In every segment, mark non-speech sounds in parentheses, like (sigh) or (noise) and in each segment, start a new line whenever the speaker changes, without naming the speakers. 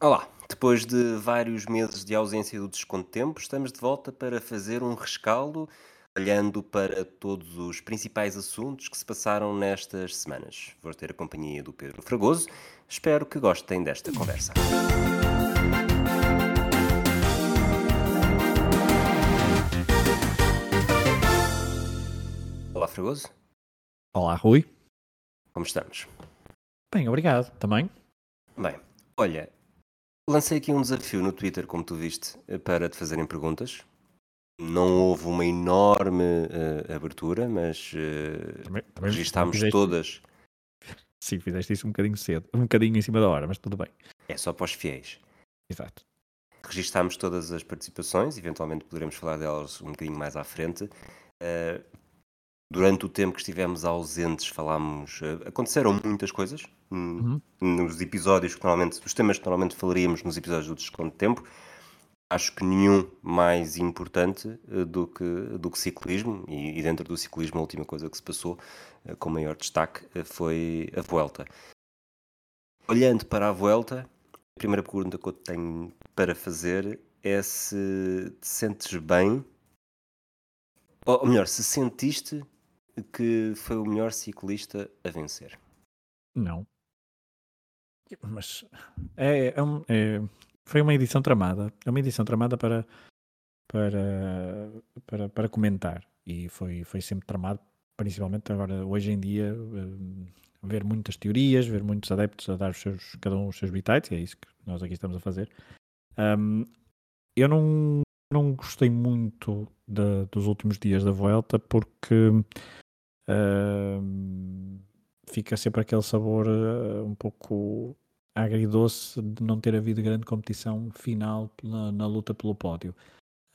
Olá, depois de vários meses de ausência do Desconto Tempo, estamos de volta para fazer um rescaldo, olhando para todos os principais assuntos que se passaram nestas semanas. Vou ter a companhia do Pedro Fragoso. Espero que gostem desta conversa. Olá, Fragoso.
Olá, Rui.
Como estamos?
Bem, obrigado. Também?
Bem, olha, lancei aqui um desafio no Twitter, como tu viste, eh, para te fazerem perguntas. Não houve uma enorme uh, abertura, mas uh, também, também registámos fizeste... todas.
Sim, fizeste isso um bocadinho cedo, um bocadinho em cima da hora, mas tudo bem.
É só para os fiéis.
Exato.
Registámos todas as participações, eventualmente poderemos falar delas um bocadinho mais à frente. Uh, durante o tempo que estivemos ausentes, falámos. Uh, aconteceram muitas coisas uhum. nos episódios que normalmente. Os temas que normalmente falaríamos nos episódios do Desconto de Tempo. Acho que nenhum mais importante uh, do, que, do que ciclismo, e, e, dentro do ciclismo a última coisa que se passou uh, com maior destaque foi a Vuelta. Olhando para a Vuelta, a primeira pergunta que eu tenho para fazer é se te sentes bem, ou melhor, se sentiste que foi o melhor ciclista a vencer?
Não. Mas é, é, é, foi uma edição tramada. É uma edição tramada para, para, para, para comentar. E foi, foi sempre tramado, principalmente agora, hoje em dia, uh, ver muitas teorias, ver muitos adeptos a dar os seus, cada um os seus bitites, e é isso que nós aqui estamos a fazer. Um, eu não, não gostei muito de, dos últimos dias da Vuelta porque Fica sempre aquele sabor uh, um pouco agridoce de não ter havido grande competição final na, na luta pelo pódio.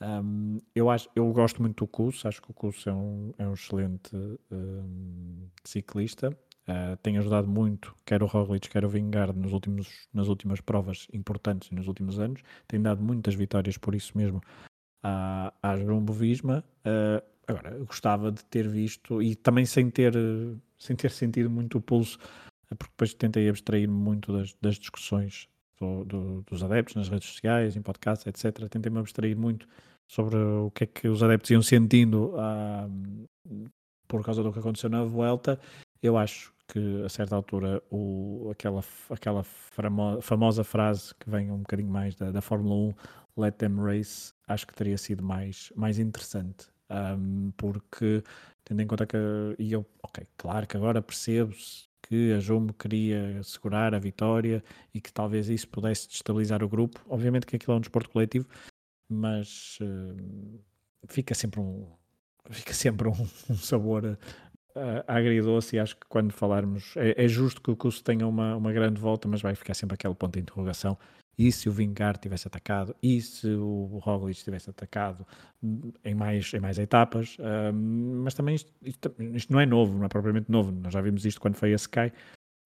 Um, eu, acho, eu gosto muito do Cus, acho que o Cus é um, é um excelente um, ciclista. Uh, tem ajudado muito, quer o Roglic, quer o Vingard, nos últimos, nas últimas provas importantes nos últimos anos. Tem dado muitas vitórias por isso mesmo à, à Jumbo Visma. Uh, Agora, gostava de ter visto, e também sem ter, sem ter sentido muito o pulso, porque depois tentei abstrair-me muito das, das discussões do, do, dos adeptos nas redes sociais, em podcasts, etc. Tentei-me abstrair muito sobre o que é que os adeptos iam sentindo ah, por causa do que aconteceu na Vuelta. Eu acho que a certa altura o, aquela, aquela famosa frase que vem um bocadinho mais da, da Fórmula 1, Let them race, acho que teria sido mais, mais interessante um, porque tendo em conta que e eu, ok, claro que agora percebo que a Jumbo queria segurar a vitória e que talvez isso pudesse destabilizar o grupo. Obviamente que aquilo é um desporto coletivo, mas uh, fica sempre um fica (laughs) sempre um, um sabor uh, agridoce e acho que quando falarmos é, é justo que o curso tenha uma, uma grande volta, mas vai ficar sempre aquele ponto de interrogação e se o Vingar tivesse atacado, e se o Roglic tivesse atacado em mais, em mais etapas, um, mas também isto, isto, isto, não é novo, não é propriamente novo, nós já vimos isto quando foi a Sky,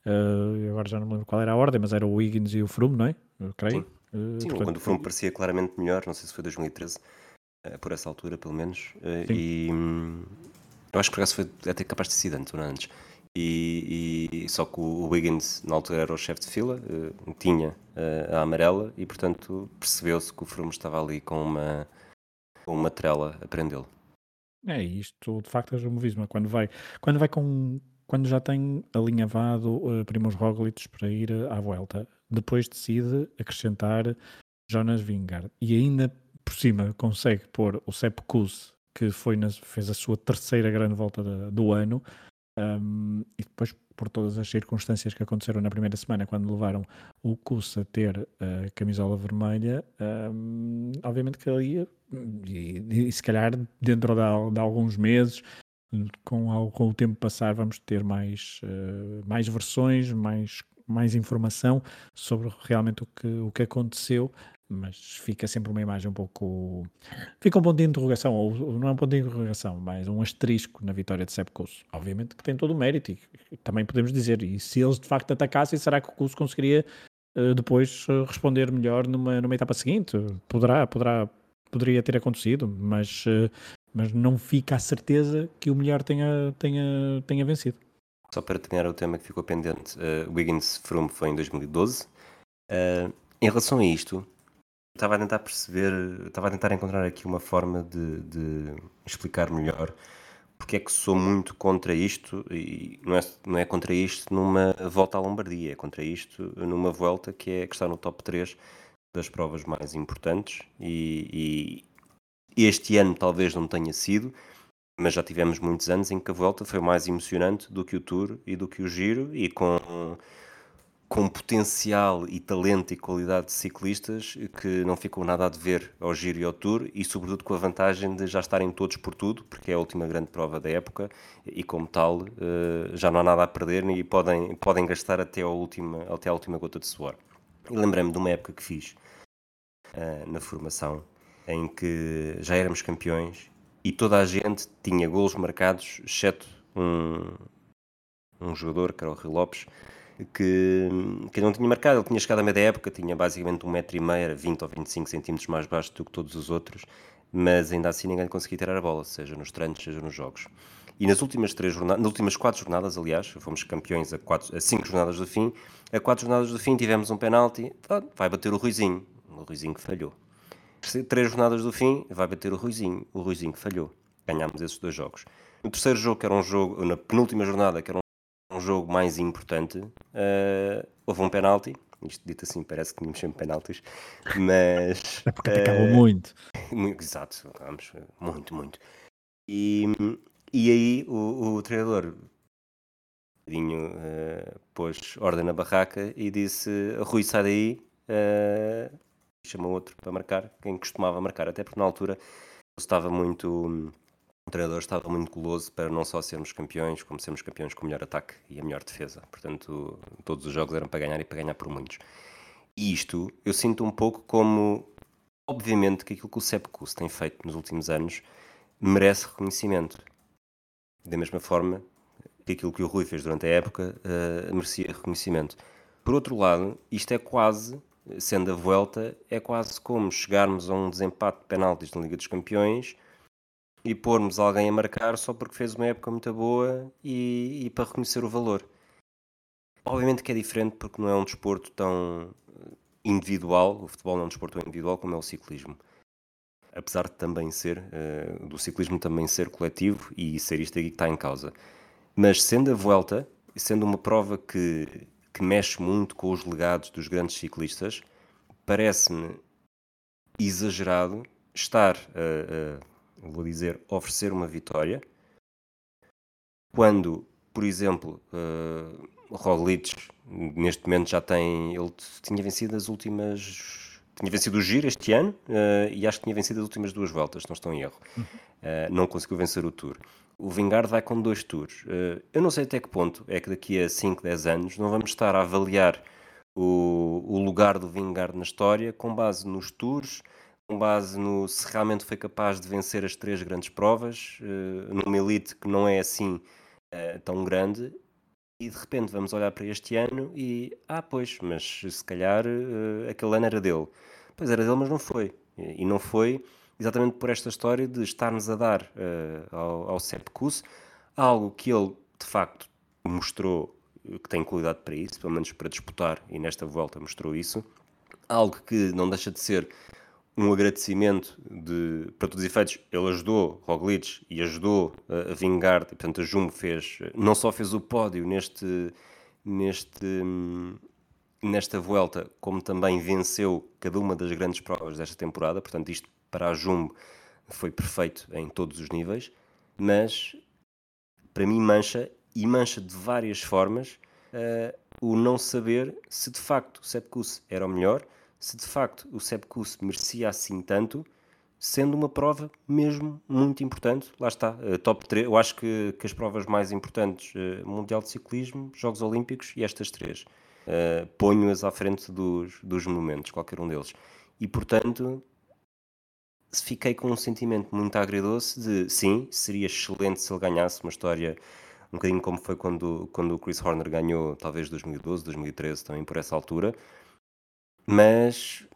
uh, agora já não me lembro qual era a ordem, mas era o Wiggins e o Froome, não é? Eu creio.
Sim, uh, Sim portanto, quando o Froome parecia claramente melhor, não sei se foi 2013, uh, eh, por essa altura pelo menos, e hum, eu acho que por acaso foi até capaz de ser antes ou não antes. E, e, só que o Wiggins na altura era o chefe de fila, uh, tinha uh, a amarela e portanto percebeu-se que o Froome estava ali com uma, com uma trela a prendê-lo.
É isto, de facto, é o movismo. Quando vai, quando vai com. Quando já tem alinhavado uh, Primos Roglic para ir à volta, depois decide acrescentar Jonas Vingard e ainda por cima consegue pôr o Sepp Kuss, que foi na, fez a sua terceira grande volta de, do ano, um, e depois, por todas as circunstâncias que aconteceram na primeira semana, quando levaram o Cus a ter a camisola vermelha, um, obviamente que ali, e, e, se calhar dentro de, de alguns meses, com, com, o tempo passar, vamos ter mais, uh, mais versões, mais, mais informação sobre realmente o que, o que aconteceu mas fica sempre uma imagem um pouco. Fica um ponto de interrogação, ou não é um ponto de interrogação, mas um asterisco na vitória de Sepp. Obviamente que tem todo o mérito, e também podemos dizer, e se eles de facto atacassem, será que o Kuss conseguiria uh, depois uh, responder melhor numa, numa etapa seguinte? Poderá, poderá, poderia ter acontecido, mas, uh, mas não fica a certeza que o melhor tenha, tenha, tenha vencido.
Só para terminar o tema que ficou pendente, Wiggins Froome foi em 2012. em relação a isto, estava a tentar perceber, estava a tentar encontrar aqui uma forma de, de explicar melhor porque é que sou muito contra isto, e não é, não é contra isto numa volta à Lombardia, é contra isto numa volta que é que está no top 3 das provas mais importantes e, e este ano talvez não tenha sido, mas já tivemos muitos anos em que a volta foi mais emocionante do que o Tour e do que o Giro e com com potencial e talento e qualidade de ciclistas que não ficam nada a dever ao Giro e ao Tour e sobretudo com a vantagem de já estarem todos por tudo, porque é a última grande prova da época e como tal eh, já não há nada a perder e podem, podem gastar até a, última, até a última gota de suor. Lembrei-me de uma época que fiz uh, na formação em que já éramos campeões e toda a gente tinha golos marcados, exceto um, um jogador, que era o Rui Lopes, que, que não tinha marcado. Ele tinha chegado à média época, tinha basicamente um metro e meio, 20 ou 25 centímetros mais baixo do que todos os outros, mas ainda assim ninguém conseguia tirar a bola, seja nos treinos, seja nos jogos. E nas últimas três jornadas, nas últimas quatro jornadas, aliás, fomos campeões a, quatro, a cinco jornadas do fim, a quatro jornadas do fim tivemos um penalti, vai bater o Ruizinho, o Ruizinho que falhou. Três jornadas do fim, vai bater o Ruizinho, o Ruizinho que falhou. Ganhámos esses dois jogos. No terceiro jogo, que era um jogo, na penúltima jornada, que era um jogo mais importante, uh, houve um penalti. Isto dito assim, parece que tínhamos sempre penaltis, mas. (laughs)
É porque atacava uh, muito.
Exato, vamos, muito, muito. E, e aí o, o treinador uh, pôs ordem na barraca e disse: Rui, sai daí. Uh, chamou outro para marcar, quem costumava marcar, até porque na altura estava muito o treinador estava muito goloso para não só sermos campeões, como sermos campeões com o melhor ataque e a melhor defesa. Portanto, todos os jogos eram para ganhar e para ganhar por muitos. E isto eu sinto um pouco como, obviamente, que aquilo que o Sepkus tem feito nos últimos anos merece reconhecimento. Da mesma forma que aquilo que o Rui fez durante a época uh, merecia reconhecimento. Por outro lado, isto é quase, sendo a volta, é quase como chegarmos a um desempate de penaltis na Liga dos Campeões e pormos alguém a marcar só porque fez uma época muito boa e, e, para reconhecer o valor. Obviamente que é diferente porque não é um desporto tão individual, o futebol não é um desporto tão individual como é o ciclismo. Apesar de também ser, uh, do ciclismo também ser coletivo e ser isto aqui que está em causa. Mas sendo a volta, sendo uma prova que, que mexe muito com os legados dos grandes ciclistas, parece-me exagerado estar a. Vou dizer, oferecer uma vitória, quando, por exemplo, uh, Roglic neste momento já tem, ele tinha vencido as últimas, tinha vencido o Giro este ano uh, e acho que tinha vencido as últimas duas voltas, não estou em erro. Uh, não conseguiu vencer o Tour. O Vingard vai com dois tours. Uh, eu não sei até que ponto é que daqui a 5, 10 anos não vamos estar a avaliar o, o lugar do Vingard na história com base nos tours, com base no se realmente foi capaz de vencer as três grandes provas, uh, numa elite que não é assim uh, tão grande, e de repente vamos olhar para este ano e, ah, pois, mas se calhar uh, aquele ano era dele. Pois era dele, mas não foi. E, não foi exatamente por esta história de estarmos a dar uh, ao, ao Sepp Kuss algo que ele, de facto, mostrou que tem qualidade para isso, pelo menos para disputar, e nesta volta mostrou isso. Algo que não deixa de ser um agradecimento de, para todos os efeitos, ele ajudou Roglic e ajudou a, a vingar, e, portanto a Jumbo fez, não só fez o pódio neste, neste, nesta volta, como também venceu cada uma das grandes provas desta temporada, portanto isto para a Jumbo foi perfeito em todos os níveis, mas para mim mancha, e mancha de várias formas, uh, o não saber se de facto Sepkus era o melhor, se de facto o Sepkus merecia assim tanto, sendo uma prova mesmo muito importante. Lá está, uh, top 3. Eu acho que, que as provas mais importantes, uh, Mundial de Ciclismo, Jogos Olímpicos e estas três, uh, ponho-as à frente dos, dos monumentos, qualquer um deles. E portanto, fiquei com um sentimento muito agridoce de sim, seria excelente se ele ganhasse uma história um bocadinho como foi quando, quando o Chris Horner ganhou, talvez 2012, 2013, também por essa altura mas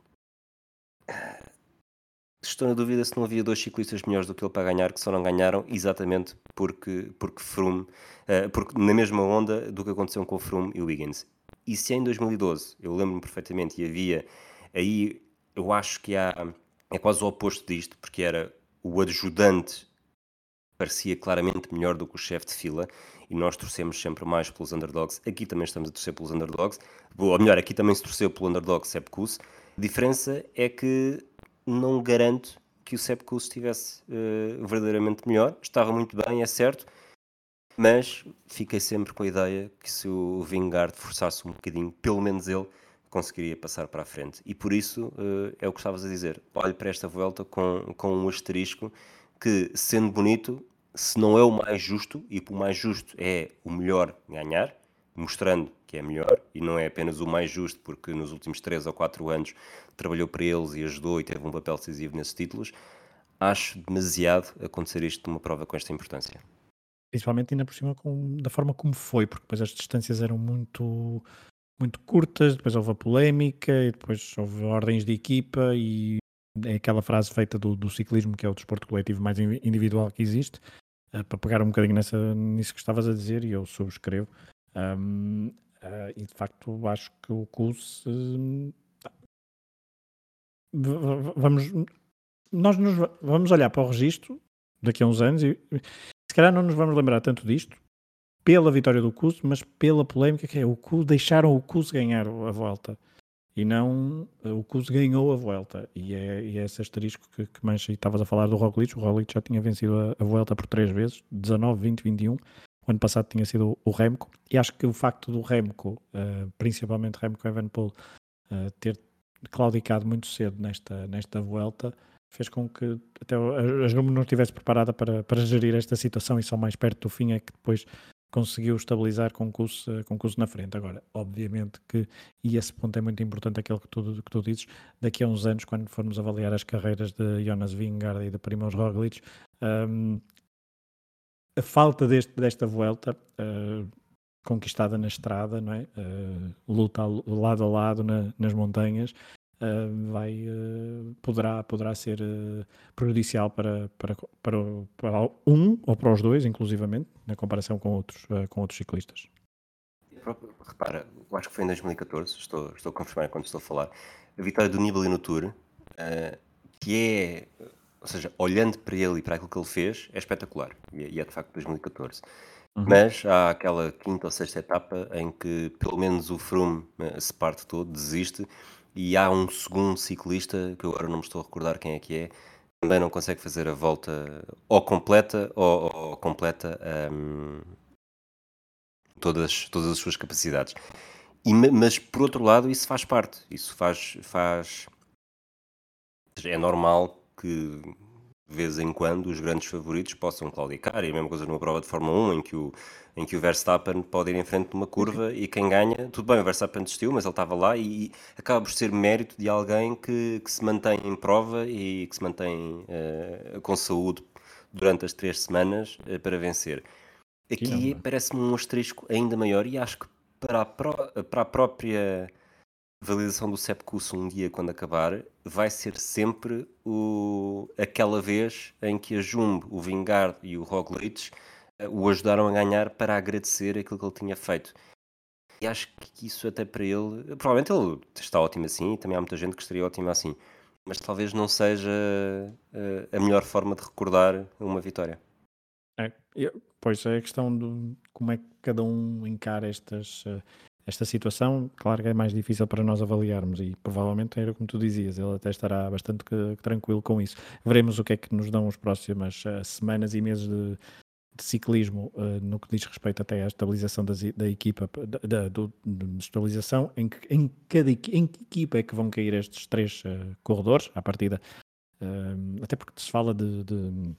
estou na dúvida se não havia dois ciclistas melhores do que ele para ganhar, que só não ganharam exatamente porque, porque Froome, uh, porque na mesma onda do que aconteceu com o Froome e o Wiggins. E se em 2012, eu lembro-me perfeitamente, e havia Aí eu acho que há, é quase o oposto disto, porque era o adjudante parecia claramente melhor do que o chefe de fila e nós torcemos sempre mais pelos underdogs. Aqui também estamos a torcer pelos underdogs, ou melhor, aqui também se torceu pelo underdog Sepkus. A diferença é que não garanto que o Sepkus estivesse uh, verdadeiramente melhor. Estava muito bem, é certo, mas fiquei sempre com a ideia que se o Vingard forçasse um bocadinho, pelo menos ele conseguiria passar para a frente. E por isso uh, é o que estavas a dizer. Olhe para esta volta com, com um asterisco que, sendo bonito, se não é o mais justo, e o mais justo é o melhor ganhar, mostrando que é melhor, e não é apenas o mais justo, porque nos últimos 3 ou 4 anos trabalhou para eles e ajudou e teve um papel decisivo nesses títulos, acho demasiado acontecer isto numa prova com esta importância.
Principalmente ainda por cima com, da forma como foi, porque depois as distâncias eram muito, muito curtas, depois houve a polémica, e depois houve ordens de equipa, e é aquela frase feita do, do ciclismo, que é o desporto coletivo mais individual que existe, uh, para pegar um bocadinho nessa, nisso que estavas a dizer, e eu subscrevo. Um, uh, eh, e de facto acho que o CUS uh, vamos nós nos, vamos olhar para o registro daqui a uns anos e se calhar não nos vamos lembrar tanto disto pela vitória do CUS, mas pela polémica que é o deixaram o CUS ganhar a volta e não o CUS ganhou a volta e é, e é esse asterisco que, que mais estavas a falar do Roglic, o Roglic já tinha vencido a, a volta por três vezes, 19, 20, 21 o ano passado tinha sido o Remco, e acho que o facto do Remco, uh, principalmente Remco Evenepoel, uh, ter claudicado muito cedo nesta, nesta volta, fez com que até a Jumbo não estivesse preparada para, para gerir esta situação e só mais perto do fim é que depois conseguiu estabilizar com o curso, com curso na frente. Agora, obviamente que, e esse ponto é muito importante, aquele que tu, que tu dizes, daqui a uns anos, quando formos avaliar as carreiras de Jonas Vingard e de Primoz Roglic, um, a falta deste, desta volta uh, conquistada na estrada, não é? Uh, luta lado a lado na, nas montanhas, vai, poderá, poderá ser prejudicial para, para, para, para, um ou para os dois, inclusivamente, na comparação com outros, com outros ciclistas.
Repara, eu acho que foi em 2014, estou, estou a confirmar quando estou a falar, a vitória do Nibali no Tour, que é ou seja, olhando para ele e para aquilo que ele fez, é espetacular. E, é, é de facto 2014. Uhum. Mas há aquela quinta ou sexta etapa em que pelo menos o Froome eh, se parte todo, desiste, e há um segundo ciclista, que agora não me estou a recordar quem é que é, também não consegue fazer a volta ou completa ou, ou completa um, todas, todas as suas capacidades. E, mas por outro lado, isso faz parte, isso faz, faz é normal que de vez em quando os grandes favoritos possam claudicar, e a mesma coisa numa prova de Fórmula 1 em que o, em que o Verstappen pode ir em frente de uma curva e quem ganha, tudo bem, o Verstappen desistiu, mas ele estava lá e, e acaba por ser mérito de alguém que, que se mantém em prova e que se mantém uh, com saúde durante as três semanas uh, para vencer. Aqui parece-me um asterisco ainda maior e acho que para a, pro, para a própria validação do SEPCUS um dia quando acabar vai ser sempre o, aquela vez em que a Jumbo, o Vingard e o Roglic uh, o ajudaram a ganhar para agradecer aquilo que ele tinha feito. E acho que isso até para ele, provavelmente ele está ótimo assim e também há muita gente que estaria ótima assim, mas talvez não seja uh, a melhor forma de recordar uma vitória.
É, pois é a questão de como é que cada um encara estas, uh, esta situação, claro que é mais difícil para nós avaliarmos e provavelmente era como tu dizias, ele até estará bastante que, tranquilo com isso. Veremos o que é que nos dão as próximas uh, semanas e meses de, de ciclismo uh, no que diz respeito até à estabilização das, da equipa, da, da do, estabilização, em que, em, cada, em que equipa é que vão cair estes três uh, corredores à partida, até porque se fala de... de...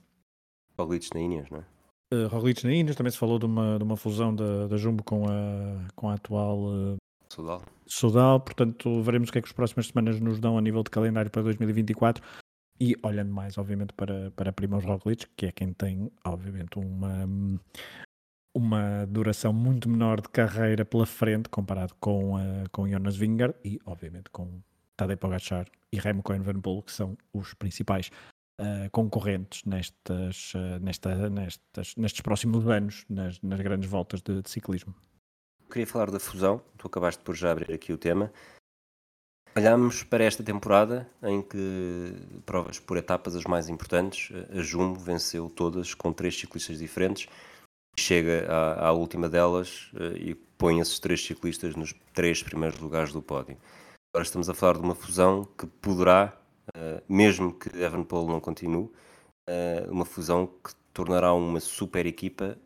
Palitos na Inês, não é?
Uh, Roglic na Índia, também se falou de uma, de uma fusão da, da Jumbo com a, com a atual uh,
Sudal.
Sudal, portanto veremos o que é que as próximas semanas nos dão a nível de calendário para 2024 e olhando mais obviamente para, para Primoz Roglic, que é quem tem obviamente uma uma duração muito menor de carreira pela frente comparado com, uh, com Jonas Vingegaard e obviamente com Tadej Pogacar e Remco Evenepoel que são os principais uh, concorrentes nestas, uh, nesta, nestas, nestes próximos anos, nas, nas grandes voltas de, de, ciclismo.
Queria falar da fusão, tu acabaste por já abrir aqui o tema. Olhamos para esta temporada em que provas por etapas as mais importantes, a Jumbo venceu todas com três ciclistas diferentes, chega à, à última delas eh, e põe esses três ciclistas nos três primeiros lugares do pódio. Agora estamos a falar de uma fusão que poderá, mesmo que Evan-Paul não continue, eh, uma fusão que tornará uma super equipa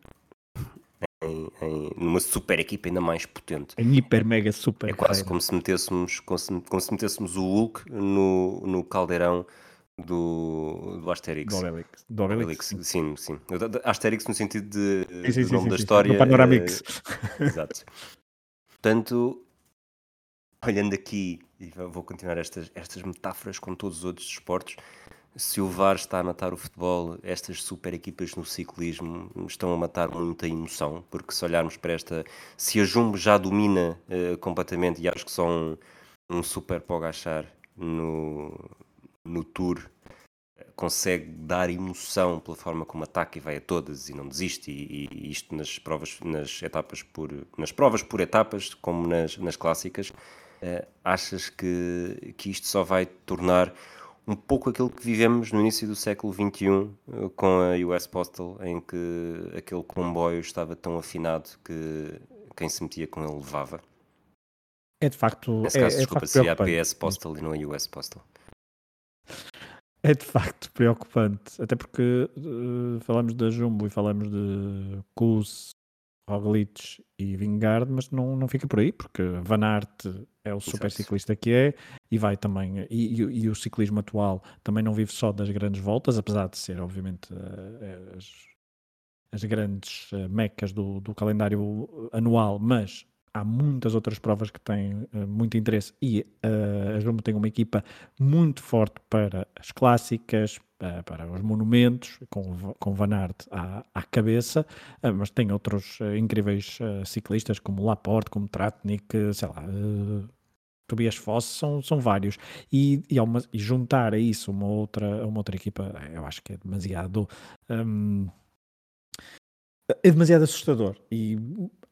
em, em, numa super equipa ainda mais potente.
Em hiper mega super.
É quase como se metêssemos, como se, como se metêssemos o Hulk no, no caldeirão do, do Asterix.
Do Obelix. Do Obelix.
Sim, sim. Asterix no sentido de,
sim, sim,
nome
sim,
da história.
Do Panoramix.
eh, exato. (laughs) Portanto, olhando aqui, e vou continuar estas, estas metáforas com todos os outros desportos, se o VAR está a matar o futebol, estas super equipas no ciclismo estão a matar muita emoção, porque se olharmos para esta, se a Jumbo já domina eh, completamente, e acho que só um, um super Pogachar no, no Tour consegue dar emoção pela forma como ataca e vai a todas e não desiste, e, e isto nas provas, nas etapas por, nas provas por etapas, como nas, nas clássicas, achas que, que isto só vai tornar um pouco aquilo que vivemos no início do século XXI eh, com a US Postal, em que aquele comboio estava tão afinado que quem se metia com ele levava.
É de facto.
Nesse
é,
caso,
é de
desculpa,
facto
seria a
preocupante.
PS Postal e não a US Postal.
É de facto preocupante. Até porque eh, falamos da Jumbo e falamos de Kuz, Roglic e Vingard, mas não, não fica por aí, porque Van Aert é o super ciclista que é e vai também. E, e- e o ciclismo atual também não vive só das grandes voltas, apesar de ser, obviamente, eh, as, as grandes eh, mecas do, do calendário anual, mas há muitas outras provas que têm eh, muito interesse e eh, a Jumbo tem uma equipa muito forte para as clássicas, eh, para os monumentos, com, com Van Aert à, à cabeça, mas tem outros incríveis ciclistas como Laporte, como Tratnik, sei lá, Tobias Foss, são, são vários. E, e, uma- e juntar a isso uma outra, uma outra equipa, eu acho que é demasiado. hum, é demasiado assustador. E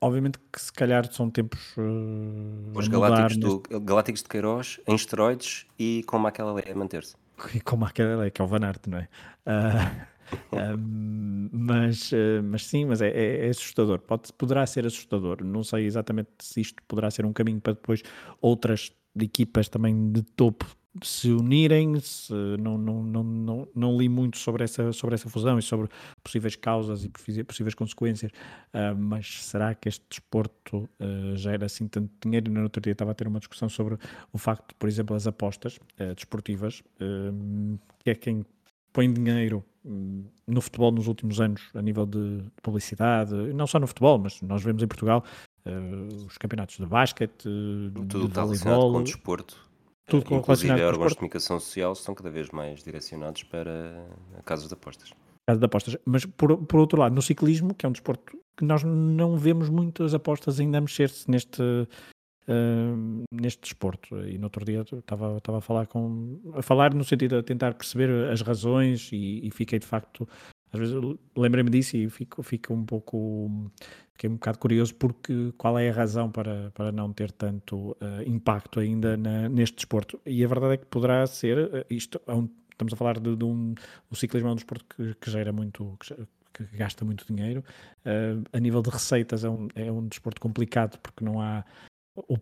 obviamente que se calhar são tempos. eh,
Os Galácticos,
neste-
do, Galácticos de Queiroz em esteroides e com aquela lei a manter-se.
e como aquele é, que é o Van Aert, não é? Ah, (laughs) ahm, mas, eh, mas sim, mas é, é- é assustador. Pode, poderá ser assustador. Não sei exatamente se isto poderá ser um caminho para depois outras equipas também de topo se unirem. Se, não, não, não, não, não li muito sobre essa, sobre essa fusão e sobre possíveis causas e possíveis consequências. Ah, mas será que este desporto ah, gera assim tanto dinheiro? No outro dia estava a ter uma discussão sobre o facto, por exemplo, as apostas eh, desportivas, que é quem põe dinheiro hum, no futebol nos últimos anos a nível de publicidade, não só no futebol, mas nós vemos em Portugal os campeonatos de basquete,
Tudo
de
relacionado com o
voleibol,
desporto.
Tudo com-
Inclusive, órgãos de comunicação social estão cada vez mais direcionados para casas de apostas.
caso de apostas. Mas por, por outro lado, no ciclismo, que é um desporto que nós não vemos muitas apostas ainda a mexer-se neste, ah, neste desporto. E no outro dia estava, estava a falar com a falar no sentido de tentar perceber as razões e, e fiquei de facto. Às vezes lembrei-me disso e fico, fico um pouco fiquei um bocado curioso porque qual é a razão para, para não ter tanto ah, impacto ainda na- neste desporto e a verdade é que poderá ser ah, isto é um- estamos a falar de, de um o ciclismo é um desporto que, que gera muito, que, que gasta muito dinheiro. Uh, a nível de receitas é um, é um desporto complicado porque não há. o-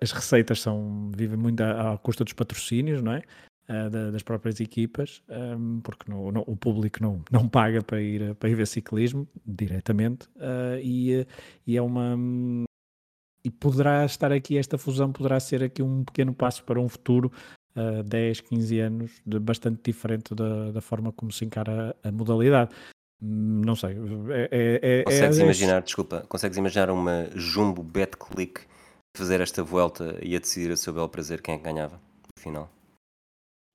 as receitas são, vivem muito à, à custa dos patrocínios, não é? Uh, da- das próprias equipas, um, porque no- no- o público não, não paga para ir, para ir ver ciclismo diretamente, uh, e, e é uma. E poderá estar aqui, esta fusão poderá ser aqui um pequeno passo para um futuro uh, 10, 15 anos, de bastante diferente da, da forma como se encara a modalidade. Hum, Não sei. É, é, é-
Consegues
é-
imaginar, desculpa, consegues imaginar uma jumbo bet click fazer esta volta e a decidir a seu belo prazer quem é que ganhava no final?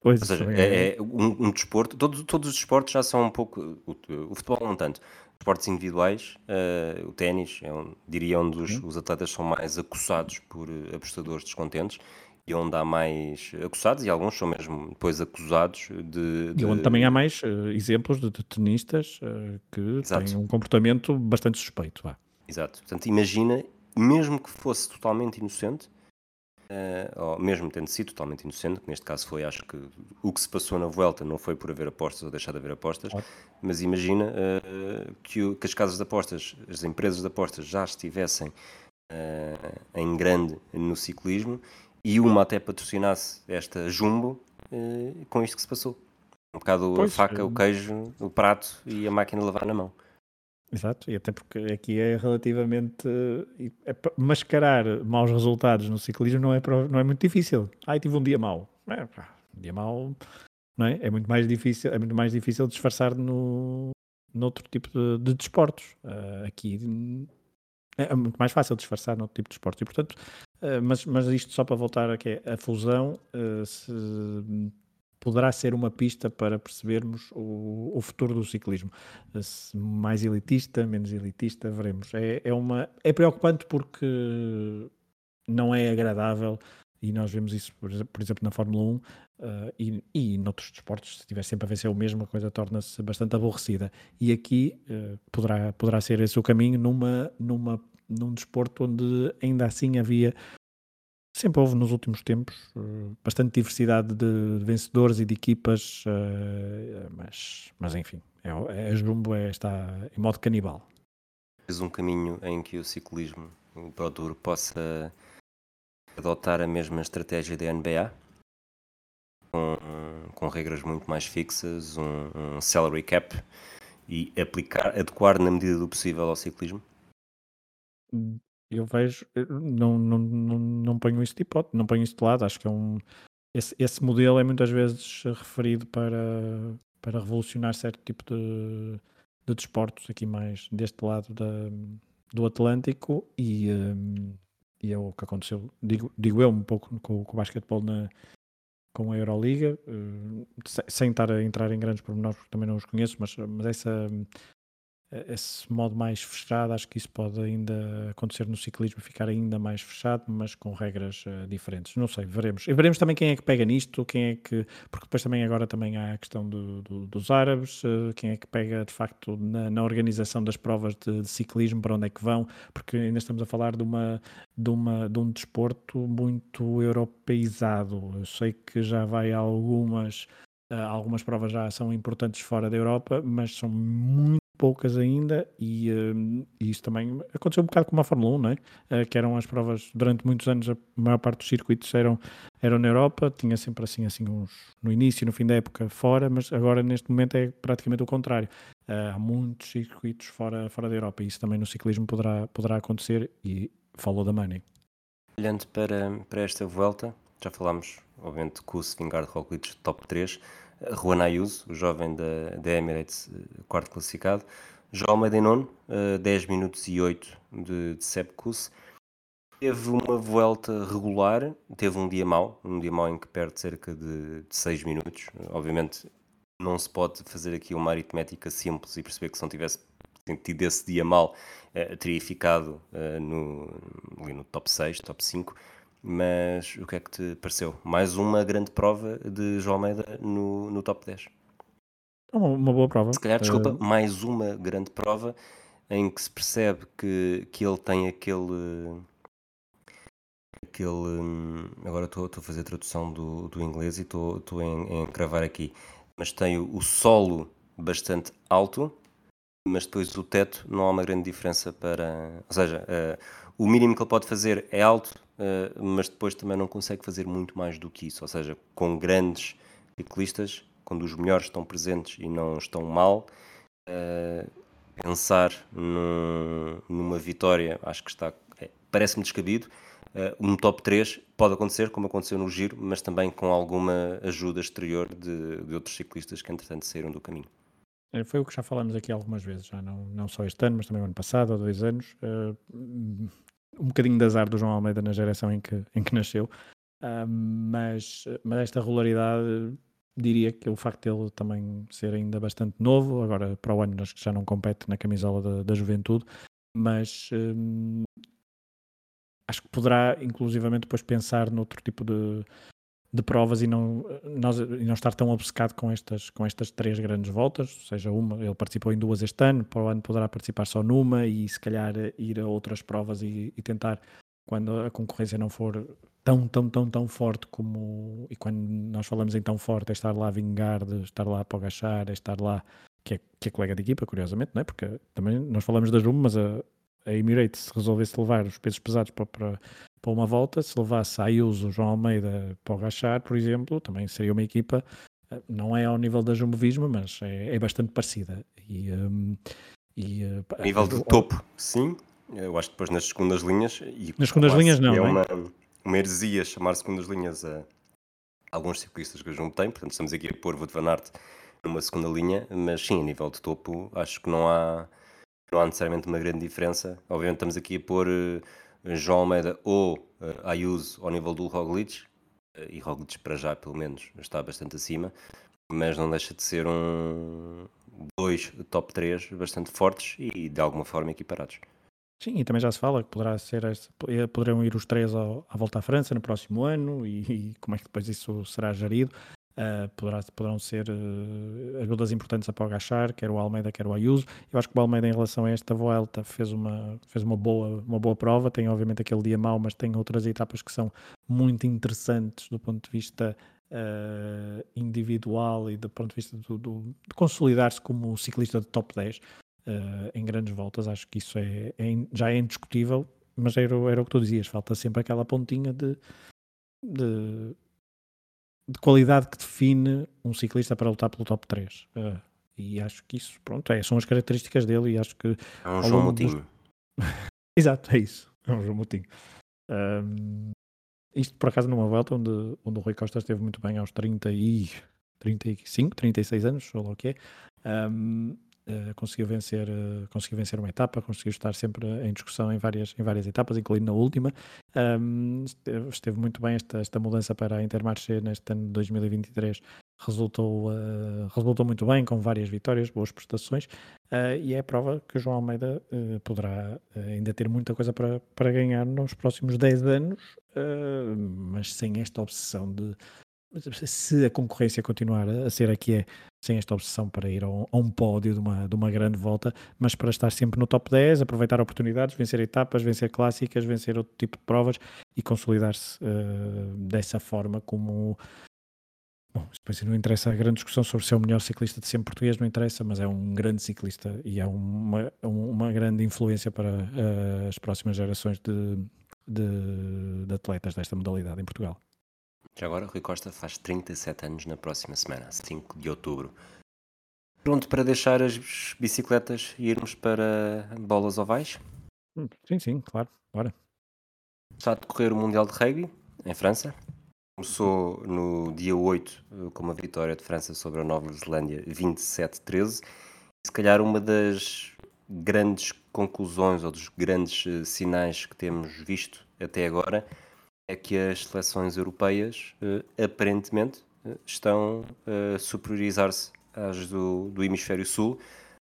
Pois,
Ou seja,
também
é, é um, um desporto, todos, todos os desportos já são um pouco, o, o futebol não tanto, esportes individuais, eh, o ténis, é um, diria onde os, os atletas são mais acossados por eh, apostadores descontentes e onde há mais acossados e alguns são mesmo depois acusados de...
E onde
de-
também há mais eh, exemplos de, de tenistas eh, que
Exato.
têm um comportamento bastante suspeito. Vá.
Exato. Portanto, imagina, mesmo que fosse totalmente inocente, uh, ou mesmo tendo sido totalmente inocente, que neste caso foi, acho que o que se passou na Vuelta não foi por haver apostas ou deixar de haver apostas, mas imagina uh, que, o, que, as casas de apostas, as empresas de apostas já estivessem uh, em grande no ciclismo e uma até patrocinasse esta Jumbo com isto que se passou. Um bocado pois, a faca, o queijo, o prato e a máquina de lavar na mão.
Exato, e até porque aqui é relativamente. É, mascarar maus resultados no ciclismo não é, não é muito difícil. Ai, tive um dia mau. É, um dia mau não é? é muito mais difícil, é muito mais difícil disfarçar no, noutro tipo de, de desportos. Uh, aqui é muito mais fácil disfarçar noutro tipo de desportos. E portanto, uh, mas, mas isto só para voltar a que a fusão, uh, se poderá ser uma pista para percebermos o, o futuro do ciclismo. Mais elitista, menos elitista, veremos. É, é, uma, é preocupante porque não é agradável e nós vemos isso, por exemplo, na Fórmula 1 uh, eh, e, e noutros desportos, se estiver sempre a vencer o mesmo, a coisa torna-se bastante aborrecida. E aqui uh, poderá, poderá ser esse o caminho numa, numa, num desporto onde ainda assim havia Sempre houve nos últimos tempos eh, bastante diversidade de vencedores e de equipas, eh, mas, mas enfim, é, é, a Jumbo é, está em modo canibal.
Fez um caminho em que o ciclismo, o Pro Tour, possa adotar a mesma estratégia da NBA, com, com regras muito mais fixas, um, um salary cap e aplicar, adequar na medida do possível ao ciclismo?
Eu vejo, não, não, não, não ponho isso de hipótese, não ponho isso de lado, acho que é um. Esse, esse modelo é muitas vezes referido para, para revolucionar certo tipo de, de desportos aqui mais deste lado da, do Atlântico e, um, e é o que aconteceu, digo, digo eu um pouco com, com o basquetebol na, com a Euroliga, uh, sem estar a entrar em grandes pormenores porque também não os conheço, mas, mas essa esse modo mais fechado, acho que isso pode ainda acontecer no ciclismo, ficar ainda mais fechado, mas com regras uh, diferentes. Não sei, veremos. E veremos também quem é que pega nisto, quem é que. Porque depois também agora também há a questão do, do, dos árabes, uh, quem é que pega de facto na, na organização das provas de, de, ciclismo, para onde é que vão, porque ainda estamos a falar de, uma, de, uma, de um desporto muito europeizado. Eu sei que já vai algumas. Uh, algumas provas já são importantes fora da Europa, mas são muito poucas ainda, e, uh, e, isso também aconteceu um bocado com a Fórmula 1, não é? Uh, que eram as provas, durante muitos anos, a maior parte dos circuitos eram, eram na Europa, tinha sempre assim, assim uns, no início, no fim da época, fora, mas agora neste momento é praticamente o contrário. Uh, há muitos circuitos fora, fora da Europa, e isso também no ciclismo poderá, poderá acontecer, e falou da Money.
Olhando para, para esta volta, já falámos, obviamente, com o Svingard Roglic top 3, Juan Ayuso, o jovem da, da Emirates, eh, quarto classificado. João Medenon, uh, 10 minutos e 8 de, de Sepkus. Teve uma volta regular, teve um dia mau, um dia mau em que perde cerca de, de 6 minutos. Obviamente não se pode fazer aqui uma aritmética simples e perceber que se não tivesse tido esse dia mau, uh, teria ficado no, ali no top 6, top 5 mas o que é que te pareceu? Mais uma grande prova de João Almeida no, no top 10.
Uma, uma boa prova.
Se calhar, desculpa, uh... mais uma grande prova em que se percebe que, que ele tem aquele. aquele agora estou a fazer a tradução do, do inglês e estou em, em cravar aqui. Mas tem o, o solo bastante alto, mas depois o teto não há uma grande diferença para. Ou seja, uh, o mínimo que ele pode fazer é alto, uh, mas depois também não consegue fazer muito mais do que isso. Ou seja, com grandes ciclistas, quando os melhores estão presentes e não estão mal, uh, pensar num, numa vitória, acho que está. É, Parece-me descabido. Uh, um top 3 pode acontecer, como aconteceu no Giro, mas também com alguma ajuda exterior de, de outros ciclistas que, entretanto, saíram do caminho.
Foi o que já falamos aqui algumas vezes, já não, não só este ano, mas também o ano passado, há dois anos. Uh, um bocadinho de azar do João Almeida na geração em que, em que nasceu, uh, mas, mas esta regularidade diria que o facto dele também ser ainda bastante novo, agora para o ano acho que já não compete na camisola da, da juventude, mas acho que poderá inclusivamente depois pensar noutro tipo de, de provas e não, nós, e não estar tão obcecado com estas, com estas três grandes voltas, ou seja, uma, ele participou em duas este ano, para o ano poderá participar só numa e se calhar ir a outras provas e, e tentar quando a concorrência não for tão, tão, tão, tão forte como. E quando nós falamos em tão forte, é estar lá a vingar, de estar lá para agachar, é estar lá, que é, que é colega de equipa, curiosamente, não é? Porque também nós falamos da Jumbo, mas a, a Emirates, se resolvesse levar os pesos pesados para, para, para uma volta, se levasse a Ayuso, João Almeida para o agachar, por exemplo, também seria uma equipa. Eh, não é ao nível da Jumbo Visma, mas é, é bastante parecida. E, um,
e, uh, nível de topo, sim. Eu acho que depois nas segundas linhas.
E nas segundas linhas, não. É,
é
uma,
uma heresia chamar segundas linhas a alguns ciclistas que a Jumbo tem. Portanto, estamos aqui a pôr Wout van Aert numa segunda linha, mas sim, a nível de topo, acho que não há, não há necessariamente uma grande diferença. Obviamente, estamos aqui a pôr uh, João Almeida ou uh, Ayuso ao nível do Roglic, uh, e Roglic para já, pelo menos, está bastante acima, mas não deixa de ser um dois top 3 bastante fortes e de alguma forma equiparados.
Sim, e também já se fala que poderá ser poderão ir os três ao, à volta à França no próximo ano e, e como é que depois isso será gerido. Uh, poderá, poderão ser uh, ajudas importantes a agachar, quer o Almeida, quer o Ayuso. Eu acho que o Almeida, em relação a esta volta, fez uma, fez uma, boa, uma boa prova. Tem, obviamente, aquele dia mau, mas tem outras etapas que são muito interessantes do ponto de vista uh, individual e do ponto de vista do, do, de consolidar-se como ciclista de top 10 em grandes voltas. Acho que isso é, é já é indiscutível, mas era, era o que tu dizias. Falta sempre aquela pontinha de, de de qualidade que define um ciclista para lutar pelo top 3. Uh, eh, e acho que isso, pronto, é, são as características dele e acho que...
É um João Moutinho.
Dos... (laughs) Exato, é isso. É um João Moutinho. Um, isto, por acaso, numa volta onde, onde o Rui Costa esteve muito bem aos 30 e... 35, 36 anos, ou lá o que é. Um, Uh, conseguiu vencer uh, conseguiu vencer uma etapa conseguiu estar sempre em discussão em várias em várias etapas incluindo na última. Um, esteve, esteve, muito bem esta esta mudança para a Intermarché neste ano de 2023 resultou uh, resultou muito bem com várias vitórias boas prestações. E é a prova que o João Almeida poderá ainda ter muita coisa para, para ganhar nos próximos 10 anos mas sem esta obsessão de se a concorrência continuar a ser a que é, sem esta obsessão para ir a um, a um, pódio de uma, de uma grande volta, mas para estar sempre no top 10, aproveitar oportunidades, vencer etapas, vencer clássicas, vencer outro tipo de provas e consolidar-se uh, dessa forma como. Bom, depois não interessa a grande discussão sobre se é o melhor ciclista de sempre português, não interessa, mas é um grande ciclista e é uma, uma grande influência para uh, as próximas gerações de, de, de atletas desta modalidade em Portugal.
Já agora, Rui Costa faz 37 anos na próxima semana, 5 de outubro. Pronto para deixar as bicicletas e irmos para bolas ovais?
Hum, sim, sim, claro, bora.
Está a decorrer o Mundial de Rugby, em França. Começou no dia 8 eh, com uma vitória de França sobre a Nova Zelândia 27-13. Se calhar uma das grandes conclusões ou dos grandes eh, sinais que temos visto até agora é que as seleções europeias uh, aparentemente uh, estão a superiorizar-se às do, do hemisfério sul.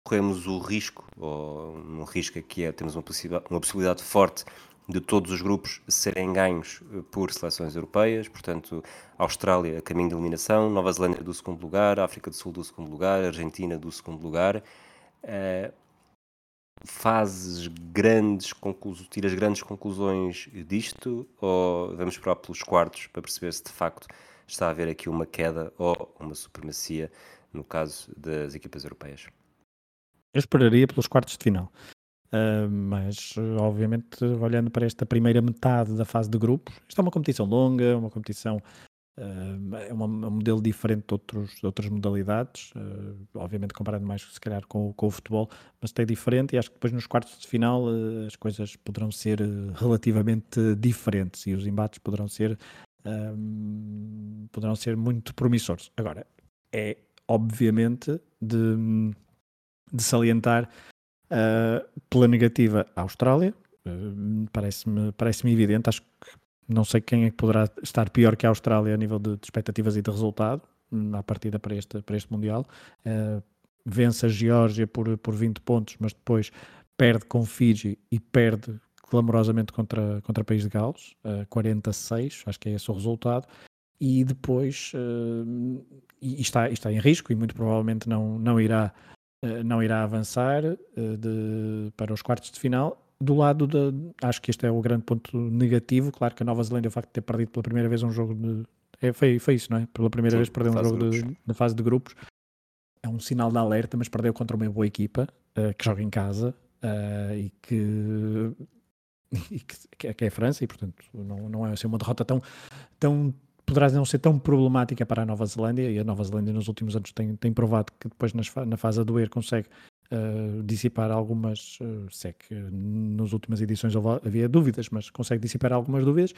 Corremos o risco, ou um risco aqui é, temos uma possibilidade, uma possibilidade forte de todos os grupos serem ganhos eh, por seleções europeias, portanto, Austrália a caminho de eliminação, Nova Zelândia do segundo lugar, África do Sul do segundo lugar, Argentina do segundo lugar. Uh, fazes grandes conclusões, tiras grandes conclusões disto ou vamos esperar pelos quartos para perceber se de facto está a haver aqui uma queda ou uma supremacia no caso das equipas europeias?
Eu esperaria pelos quartos de final. Uh, mas, obviamente, olhando para esta primeira metade da fase de grupos, isto é uma competição longa, uma competição Uh, é uma, um modelo diferente de, outros, de outras modalidades, uh, obviamente comparado mais se calhar com, com, o futebol, mas tem diferente e acho que depois nos quartos de final uh, as coisas poderão ser relativamente diferentes e os embates poderão ser poderão ser muito promissores. Agora, é obviamente de, de salientar pela negativa a Austrália, parece-me parece evidente, acho que não sei quem é que poderá estar pior que a Austrália a nível de, de expectativas e de resultado, hum, à partida para este, para este Mundial. Uh, vence a Geórgia por, por 20 pontos, mas depois perde com Fiji e perde clamorosamente contra, contra o País de Gales, uh, 46, acho que é esse o resultado. E depois uh, e está, está em risco e muito provavelmente não, não irá, não irá avançar de, para os quartos de final do lado da. Acho que este é o grande ponto negativo. Claro que a Nova Zelândia, o facto de ter perdido pela primeira vez um jogo de. É, foi, foi isso, não é? Pela primeira Sim, vez perdeu um jogo de, na fase de grupos. É um sinal de alerta, mas perdeu contra uma boa equipa uh, que joga em casa uh, e que. E que, que, é a França, e portanto não, não é assim uma derrota tão, tão poderá não ser tão problemática para a Nova Zelândia, e a Nova Zelândia nos últimos anos tem, tem provado que depois nas, na fase a doer consegue dissipar algumas, uh, sei que nas últimas edições havia dúvidas, mas consegue dissipar algumas dúvidas.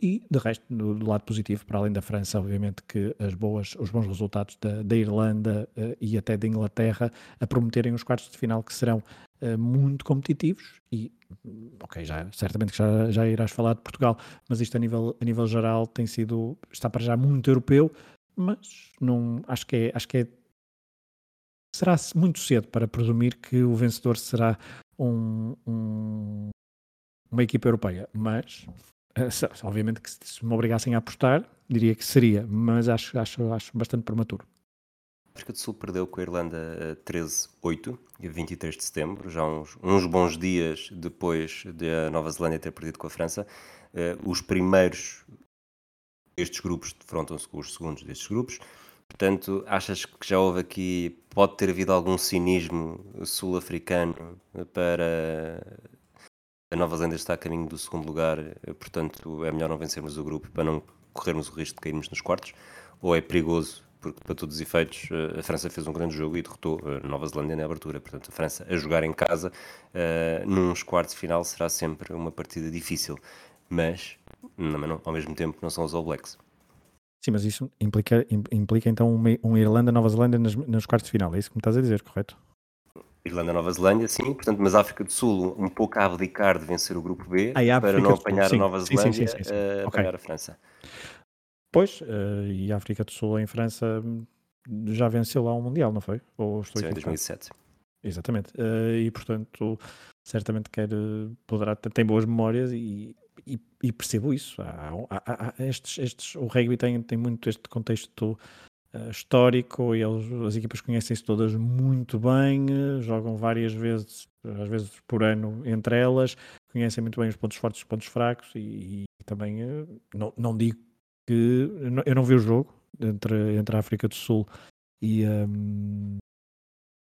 E, de resto, do, do, lado positivo, para além da França, obviamente que as boas, os bons resultados da, da Irlanda uh, e até da Inglaterra a prometerem os quartos de final que serão uh, muito competitivos e, ok, já, certamente que já, já irás falar de Portugal, mas isto a nível, a nível geral tem sido, está para já muito europeu, mas não, acho que é, acho que é será muito cedo para presumir que o vencedor será um, um, uma equipa europeia, mas eh, obviamente que se me obrigassem a apostar, diria que seria, mas acho, acho, acho bastante prematuro.
A África do Sul perdeu com a Irlanda 13-8, dia 23 de setembro, já uns, uns bons dias depois de a Nova Zelândia ter perdido com a França. Uh, os primeiros destes grupos defrontam-se com os segundos destes grupos. Portanto, achas que já houve aqui, pode ter havido algum cinismo sul-africano para a Nova Zelândia está a caminho do segundo lugar, portanto é melhor não vencermos o grupo para não corrermos o risco de cairmos nos quartos? Ou é perigoso, porque para todos os efeitos a França fez um grande jogo e derrotou a Nova Zelândia na abertura, portanto a França a jogar em casa uh, nos quartos final será sempre uma partida difícil, mas não, ao mesmo tempo não são os All Blacks.
Sim, mas isso implica, implica então uma, um Irlanda-Nova Zelândia nos, nos quartos de final, é isso que me estás a dizer, correto?
Irlanda, Nova Zelândia, sim, portanto, mas a África do Sul um pouco a abdicar de vencer o grupo B ah, para não apanhar a Nova Zelândia, sim, sim, sim, uh, okay. apanhar a França.
Pois, uh, e a África do Sul em França já venceu lá um Mundial, não foi?
Ou estou sim, em 2007.
Exatamente, uh, e portanto, certamente quer, poderá, tem boas memórias e, e, e percebo isso. Há, há, há estes, estes, o rugby tem, tem muito este contexto uh, histórico e eles, as equipas conhecem-se todas muito bem, uh, jogam várias vezes, às vezes por ano entre elas, conhecem muito bem os pontos fortes e os pontos fracos e, e também uh, não, não digo que eu não vi o jogo entre, entre a África do Sul e, um,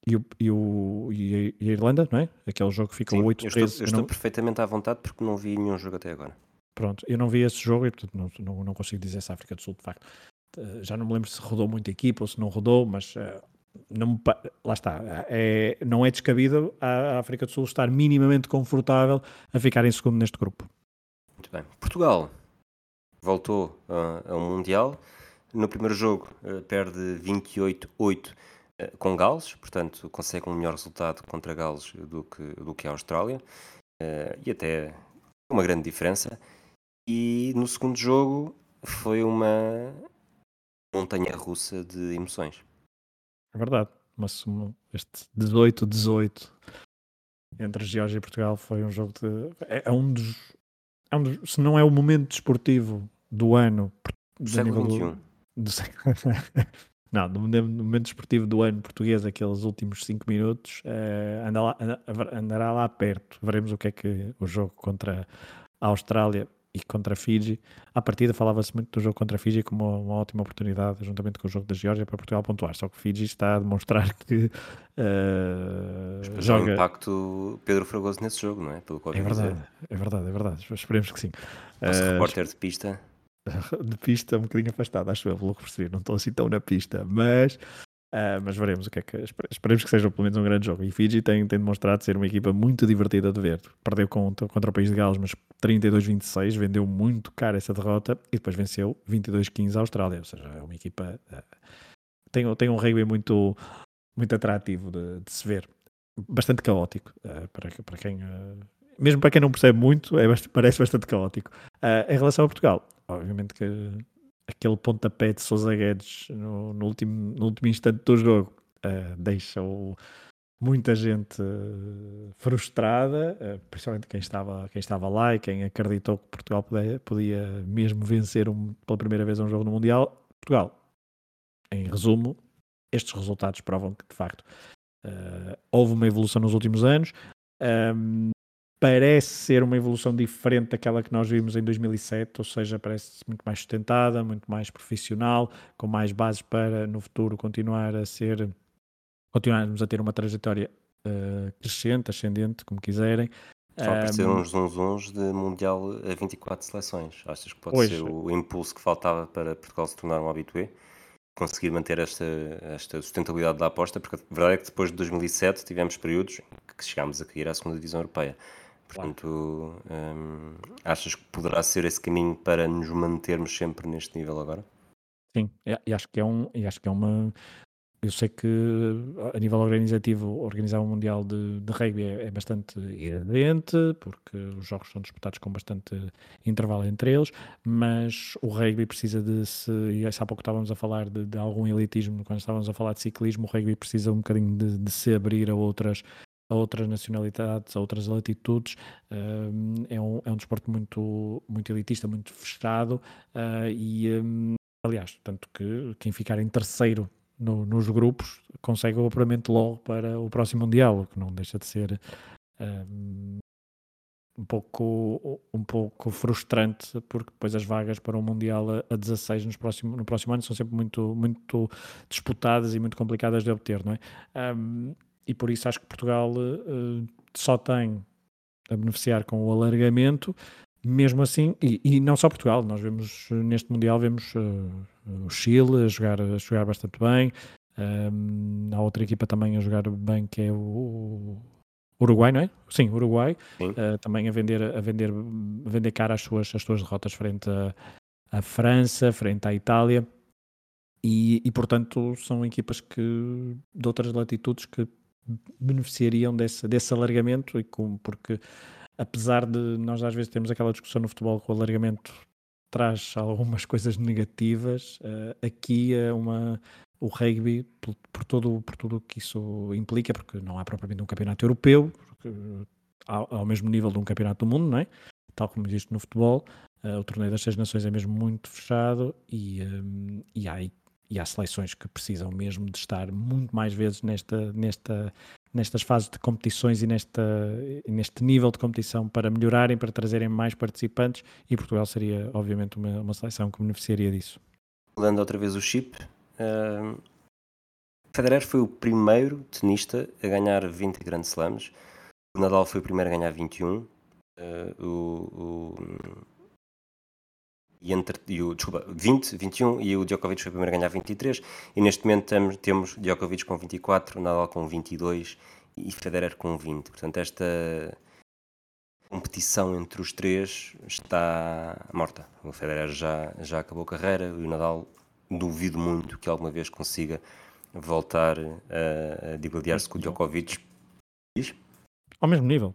e, o, e, o, e a Irlanda, não é? Aquele jogo que fica 8
Eu estou, eu estou não... perfeitamente à vontade porque não vi nenhum jogo até agora.
Pronto, eu não vi esse jogo e portanto não, não, não consigo dizer se a África do Sul de facto eh, já não me lembro se rodou muita equipa ou se não rodou, mas uh, não lá está, é, não é descabido a África do Sul estar minimamente confortável a ficar em segundo neste grupo.
Muito bem. Portugal voltou uh, a um Mundial. No primeiro jogo uh, perde 28-8 com Gales, portanto consegue um melhor resultado contra Gales do que, do que a Austrália e até uma grande diferença. E no segundo jogo foi uma, montanha russa de emoções.
É verdade, mas este 18-18 entre Geórgia e Portugal foi um jogo de. É, é, um, dos, é um dos. Se não é o momento desportivo do ano.
Do século XXI. Do, (laughs)
não, no momento desportivo do ano português, aqueles últimos 5 minutos, eh, anda lá, andará lá perto. Veremos o que é que o jogo contra a Austrália e contra a Fiji. À partida falava-se muito do jogo contra a Fiji como uma, uma, ótima oportunidade, juntamente com o jogo da Geórgia, para Portugal pontuar. Só que Fiji está a demonstrar que uh, joga...
o impacto Pedro Fragoso nesse jogo, não é?
Pelo é verdade, é verdade, é verdade. Esperemos que sim.
Nosso uh, repórter de pista. (laughs)
De pista um bocadinho afastado, acho eu, pelo que percebi. Não estou assim tão na pista, mas Uh, mas veremos o que é que. Esperemos que seja pelo menos um grande jogo. E Fiji tem, tem demonstrado ser uma equipa muito divertida de ver. Perdeu contra, contra o país de Gales, mas 32-26, vendeu muito caro essa derrota e depois venceu 22-15 a Austrália. Ou seja, é uma equipa. Uh, tem, tem um rugby muito, muito atrativo de, de se ver. Bastante caótico uh, para, para quem. mesmo para quem não percebe muito, é, parece bastante caótico. em relação a Portugal, obviamente que aquele pontapé de Sousa Guedes no, no, último, no último instante do jogo uh, deixa o, muita gente uh, frustrada, uh, principalmente quem estava, quem estava lá e quem acreditou que Portugal podia, podia mesmo vencer um, pela primeira vez um jogo no Mundial. Portugal, em resumo, estes resultados provam que de facto houve uma evolução nos últimos anos. Um, parece ser uma evolução diferente daquela que nós vimos em 2007, ou seja, parece muito mais sustentada, muito mais profissional, com mais bases para no futuro continuar a ser, continuarmos a ter uma trajetória uh, crescente, ascendente, como quiserem.
Só aparecer um, uns uns de Mundial a 24 seleções. Achas que pode ser o impulso que faltava para Portugal se tornar um habitué? Conseguir manter esta, esta sustentabilidade da aposta? Porque a verdade é que depois de 2007 tivemos períodos que chegámos a cair à segunda divisão europeia. Portanto, hum, achas que poderá ser esse caminho para nos mantermos sempre neste nível agora?
Sim, e acho que é um, e acho que é uma, eu sei que a nível organizativo, organizar um Mundial de, de rugby é, é bastante evidente, porque os jogos são disputados com bastante intervalo entre eles, mas o rugby precisa de se. E há pouco estávamos a falar de, de, algum elitismo, quando estávamos a falar de ciclismo, o rugby precisa um bocadinho de, de se abrir a outras a outras nacionalidades, a outras latitudes. Uh, é, um, é um desporto muito, muito elitista, muito fechado uh, e, um, aliás, tanto que quem ficar em terceiro no, nos grupos, consegue o apuramento logo para o próximo Mundial, o que não deixa de ser um, um, pouco, um pouco frustrante, porque depois as vagas para o Mundial a, a 16 nos próximo, no próximo ano são sempre muito, muito disputadas e muito complicadas de obter, não é? Um, e por isso acho que Portugal uh, só tem a beneficiar com o alargamento, mesmo assim, e, e, não só Portugal, nós vemos neste Mundial, vemos uh, o Chile a jogar, a jogar bastante bem, um, há outra equipa também a jogar bem que é o Uruguai, não é? Sim, Uruguai, Sim. Uh, também a vender, a vender, a vender cara as suas, as suas derrotas frente à França, frente à Itália, e, e portanto são equipas que de outras latitudes que beneficiariam desse, desse alargamento, e com, porque apesar de nós às vezes temos aquela discussão no futebol que o alargamento traz algumas coisas negativas, uh, aqui é uma o rugby por, por, todo por tudo o que isso implica, porque não há propriamente um campeonato europeu ao, ao, mesmo nível de um campeonato do mundo, não é? Tal como existe no futebol, uh, o torneio das seis nações é mesmo muito fechado e, um, e há e há seleções que precisam mesmo de estar muito mais vezes nesta, nesta, nestas fases de competições e nesta, neste nível de competição para melhorarem, para trazerem mais participantes e Portugal seria, obviamente, uma, uma seleção que beneficiaria disso.
Mudando outra vez o chip, uh, Federer foi o primeiro tenista a ganhar 20 grandes slams, o Nadal foi o primeiro a ganhar 21, uh, o, o e, entre, e o, desculpa, 20, 21 e o Djokovic foi o primeiro a ganhar 23 e neste momento temos, temos Djokovic com 24, Nadal com 22 e Federer com 20. Portanto, esta competição entre os três está morta. O Federer já, já acabou a carreira e o Nadal duvido muito que alguma vez consiga voltar a, a digladiar-se com o Djokovic.
Ao mesmo nível.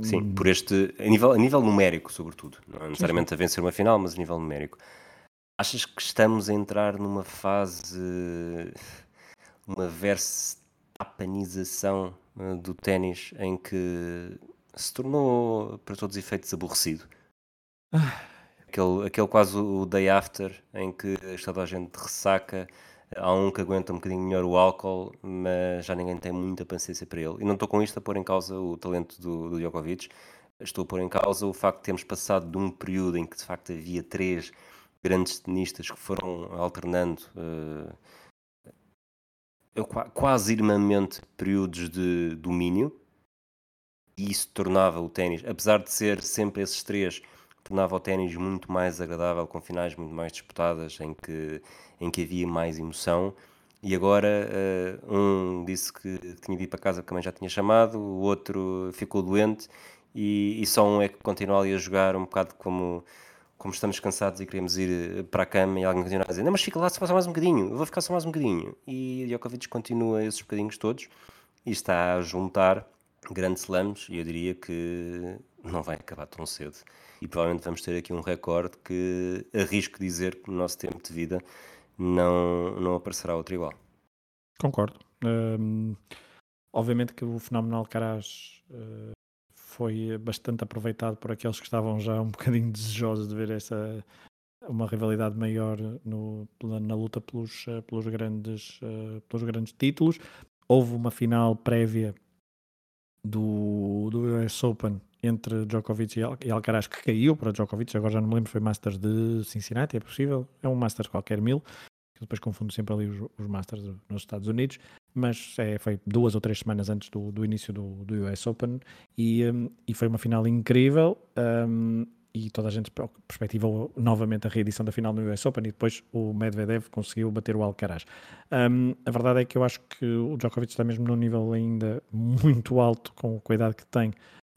Sim, por este. A nível, a nível numérico, sobretudo. Não é necessariamente a vencer uma final, mas a nível numérico. Achas que estamos a entrar numa fase. uma verstapanização eh, do ténis em que se tornou, para todos os efeitos, aborrecido? Ah. Aquele, aquele quase o day after em que toda a gente ressaca Há um que aguenta um bocadinho melhor o álcool, mas já ninguém tem muita paciência para ele. E não estou com isto a pôr em causa o talento do, do Djokovic, estou a pôr em causa o facto de termos passado de um período em que de facto havia três grandes tenistas que foram alternando uh, quase irmãmente períodos de domínio e isso tornava o ténis, apesar de ser sempre esses três, tornava o ténis muito mais agradável, com finais muito mais disputadas, em que em que havia mais emoção. E agora uh, um disse que tinha de ir para casa porque também já tinha chamado, o outro ficou doente e, e só um é que continua ali a jogar um bocado como, como estamos cansados e queremos ir eh, para a cama e alguém continua a dizer não, mas fica lá só mais um bocadinho, eu vou ficar só mais um bocadinho. E Djokovic continua esses bocadinhos todos e está a juntar grandes slams e eu diria que não vai acabar tão cedo. E provavelmente vamos ter aqui um recorde que arrisco dizer que no nosso tempo de vida não, não aparecerá outro igual.
Concordo. Um, obviamente que o fenómeno Alcaraz uh, foi bastante aproveitado por aqueles que estavam já um (laughs) bocadinho desejosos de ver essa uma rivalidade maior no, na luta pelos, eh, pelos, grandes, uh, pelos grandes títulos. Houve uma final prévia do, do US Open entre Djokovic e, Al Alcaraz, que caiu para Djokovic, agora já não me lembro, foi Masters de Cincinnati, é possível? É um Masters qualquer mil, depois confundo sempre ali os, os Masters nos Estados Unidos, mas é, foi duas ou três semanas antes do, do início do, do US Open e, um, e foi uma final incrível. Um, e toda a gente perspectivou novamente a reedição da final no US Open e depois o Medvedev conseguiu bater o Alcaraz. Um, a verdade é que eu acho que o Djokovic está mesmo num nível ainda muito alto com a idade que tem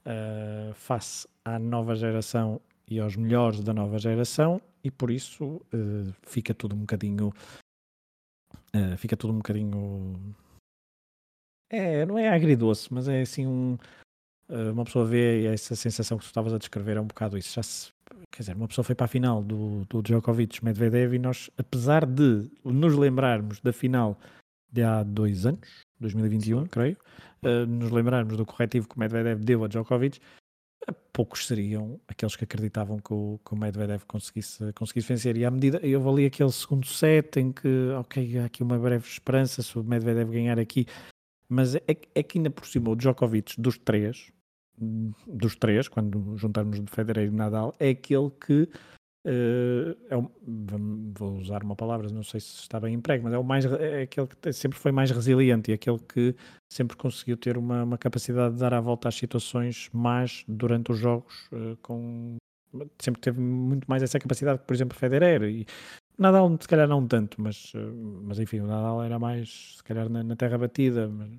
uh, face à nova geração e aos melhores da nova geração e por isso uh, fica tudo um bocadinho uh, fica tudo um bocadinho é, não é agridoce, mas é assim um uma pessoa vê essa sensação que tu estavas a descrever é um bocado isso. Já se, quer dizer, uma pessoa foi para a final do, do Djokovic Medvedev e nós, apesar de nos lembrarmos da final de há dois anos, 2021, creio, uh, nos lembrarmos do corretivo que o Medvedev deu a Djokovic, poucos seriam aqueles que acreditavam que o, que o Medvedev conseguisse, conseguisse vencer. E à medida, eu vou ali aquele segundo set em que, ok, há aqui uma breve esperança se o Medvedev ganhar aqui, mas é, é que ainda por cima o Djokovic dos três, dos três, quando juntarmos de Federer e Nadal, é aquele que é um, vou usar uma palavra, não sei se está bem emprego, mas é o mais é aquele que sempre foi mais resiliente e aquele que sempre conseguiu ter uma, uma capacidade de dar a volta às situações mais durante os jogos uh, com sempre teve muito mais essa capacidade que, por exemplo, Federer e Nadal se calhar não tanto, mas, eh, mas enfim, o Nadal era mais se calhar na, na terra batida, mas,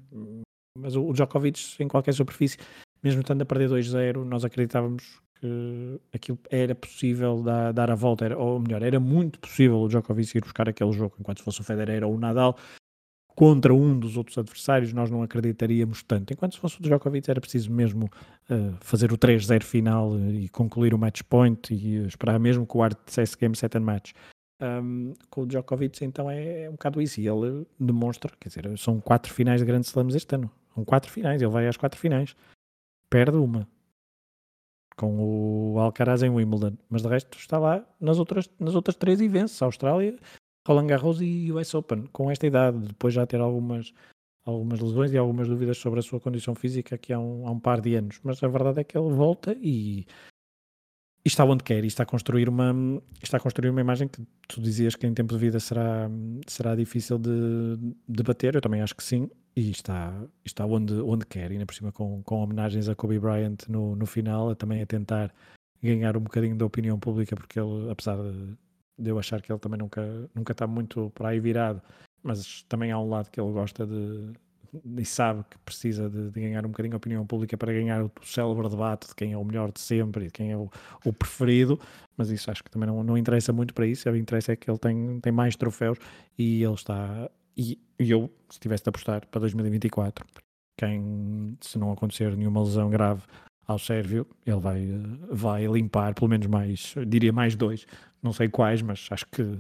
mas o Djokovic em qualquer superfície mesmo estando a perder 2-0, nós acreditávamos que aquilo era possível dar, dar a volta, era, ou melhor, era muito possível o Djokovic ir buscar aquele jogo, enquanto fosse o Federer ou o Nadal, contra um dos outros adversários, nós não acreditaríamos tanto. Enquanto se fosse o Djokovic, era preciso mesmo uh, fazer o 3-0 final e concluir o match point e esperar mesmo que o Art dissesse game set and match. Um, com o Djokovic, então é, é um bocado isso. E ele demonstra, quer dizer, são quatro finais de grandes slams este ano. São quatro finais, ele vai às quatro finais perde uma com o Alcaraz em Wimbledon, mas de resto está lá nas outras, nas outras três e vence Austrália, Roland Garros e US Open, com esta idade, depois já ter algumas, algumas lesões e algumas dúvidas sobre a sua condição física que há um, há um par de anos, mas a verdade é que ele volta e, e está onde quer, e está a construir uma está a construir uma imagem que tu dizias que em tempo de vida será, será difícil de, de bater, eu também acho que sim, e está, está onde, onde quer, e ainda por cima com, com homenagens a Kobe Bryant no, no final, também a tentar ganhar um bocadinho da opinião pública, porque ele, apesar de, de eu achar que ele também nunca, nunca está muito para aí virado, mas também há um lado que ele gosta de, e sabe que precisa de, de, ganhar um bocadinho a opinião pública para ganhar o, célebre debate de quem é o melhor de sempre e de quem é o, o preferido, mas isso acho que também não, não interessa muito para isso, o que interessa é que ele tem, tem mais troféus e ele está e, e eu, se tivesse de apostar para 2024, quem, se não acontecer nenhuma lesão grave ao Sérvio, ele vai, vai limpar pelo menos mais, diria mais dois, não sei quais, mas acho que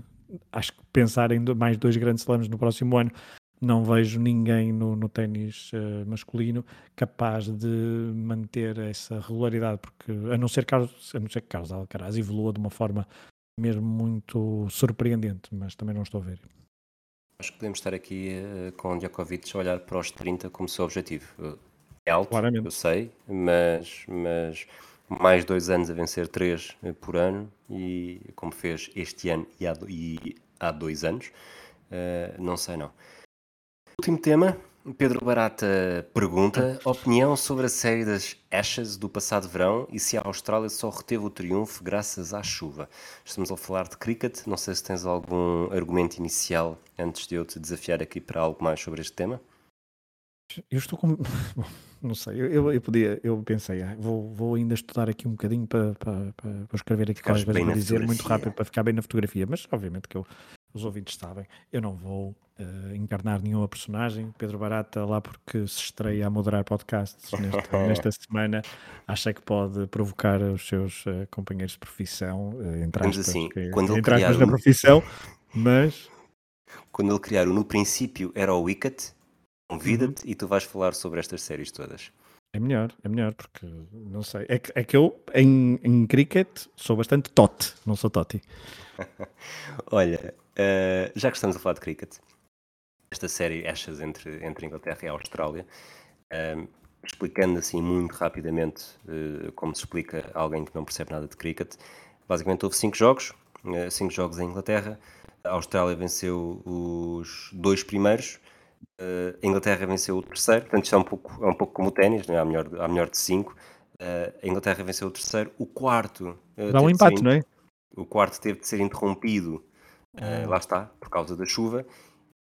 acho que pensar em mais dois grandes slams no próximo ano, não vejo ninguém no, no ténis uh, masculino capaz de manter essa regularidade, porque a não ser Carlos, a não ser que Carlos Alcaraz evolua de uma forma mesmo muito surpreendente, mas também não estou a ver.
Acho que podemos estar aqui uh, com o Djokovic a olhar para os 30 como seu objetivo. É alto, Claramente. eu sei, mas, mas mais dois anos a vencer três eh, por ano e como fez este ano e há, e há dois anos, uh, não sei não. Último tema, Pedro Barata pergunta opinião sobre a série das Ashes do passado verão e se a Austrália só reteve o triunfo graças à chuva. Estamos a falar de cricket, não sei se tens algum argumento inicial antes de eu te desafiar aqui para algo mais sobre este tema.
Eu estou com. (laughs) não sei, eu, eu, podia, eu pensei, ah, vou, vou ainda estudar aqui um bocadinho para, para, para, escrever aqui coisa para dizer muito rápido para ficar bem na fotografia, mas obviamente que eu, os ouvintes sabem, eu não vou uh, encarnar nenhuma personagem. Pedro Barata, lá porque se estreia a moderar podcasts nesta, (laughs) nesta semana, acha que pode provocar os seus uh, companheiros de profissão, uh, entre aspas,
assim,
que,
quando
aspas da profissão, mas...
Quando ele criar o No Princípio era o Wicket, convida-te uhum. e tu vais falar sobre estas séries todas.
É melhor, é melhor, porque não sei. É que, é que eu, em, em cricket, sou bastante tote, não sou toti. (laughs)
Olha, uh, já que estamos a falar de cricket, esta série Ashes entre, entre Inglaterra e a Austrália. Um, explicando assim muito rapidamente uh, como se explica a alguém que não percebe nada de cricket, basicamente houve cinco jogos, uh, cinco jogos em Inglaterra. A Austrália venceu os dois primeiros, uh, a Inglaterra venceu o terceiro, portanto isto é um pouco, é um pouco como o ténis, né? há, melhor, há melhor de cinco. a Inglaterra venceu o terceiro, o quarto.
Dá um empate, não é?
O quarto teve de ser interrompido, ah. lá está, por causa da chuva.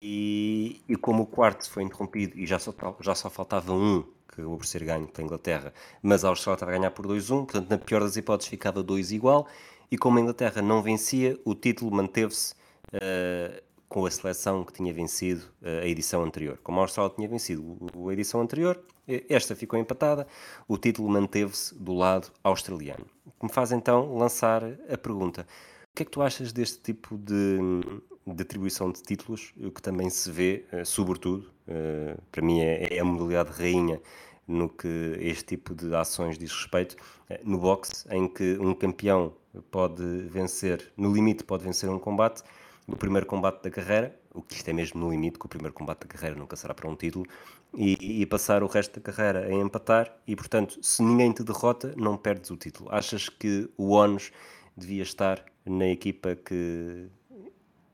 E, e, como o quarto foi interrompido e já só, já só faltava um que acabou por ser ganho pela Inglaterra, mas a Austrália estava a ganhar por 2-1, portanto, na pior das hipóteses, ficava 2 igual. E como a Inglaterra não vencia, o título manteve-se uh, com a seleção que tinha vencido uh, a edição anterior. Como a Austrália tinha vencido a edição anterior, esta ficou empatada, o título manteve-se do lado australiano. O que me faz então lançar a pergunta: o que é que tu achas deste tipo de, de atribuição de títulos, que também se vê, uh, sobretudo, uh, para mim é, é, a modalidade rainha no que este tipo de ações diz respeito, uh, no boxe, em que um campeão pode vencer, no limite pode vencer um combate, no primeiro combate da carreira, o que isto é mesmo no limite, que o primeiro combate da carreira nunca será para um título, e, e, passar o resto da carreira a empatar, e portanto, se ninguém te derrota, não perdes o título. Achas que o ONUS devia estar na equipa que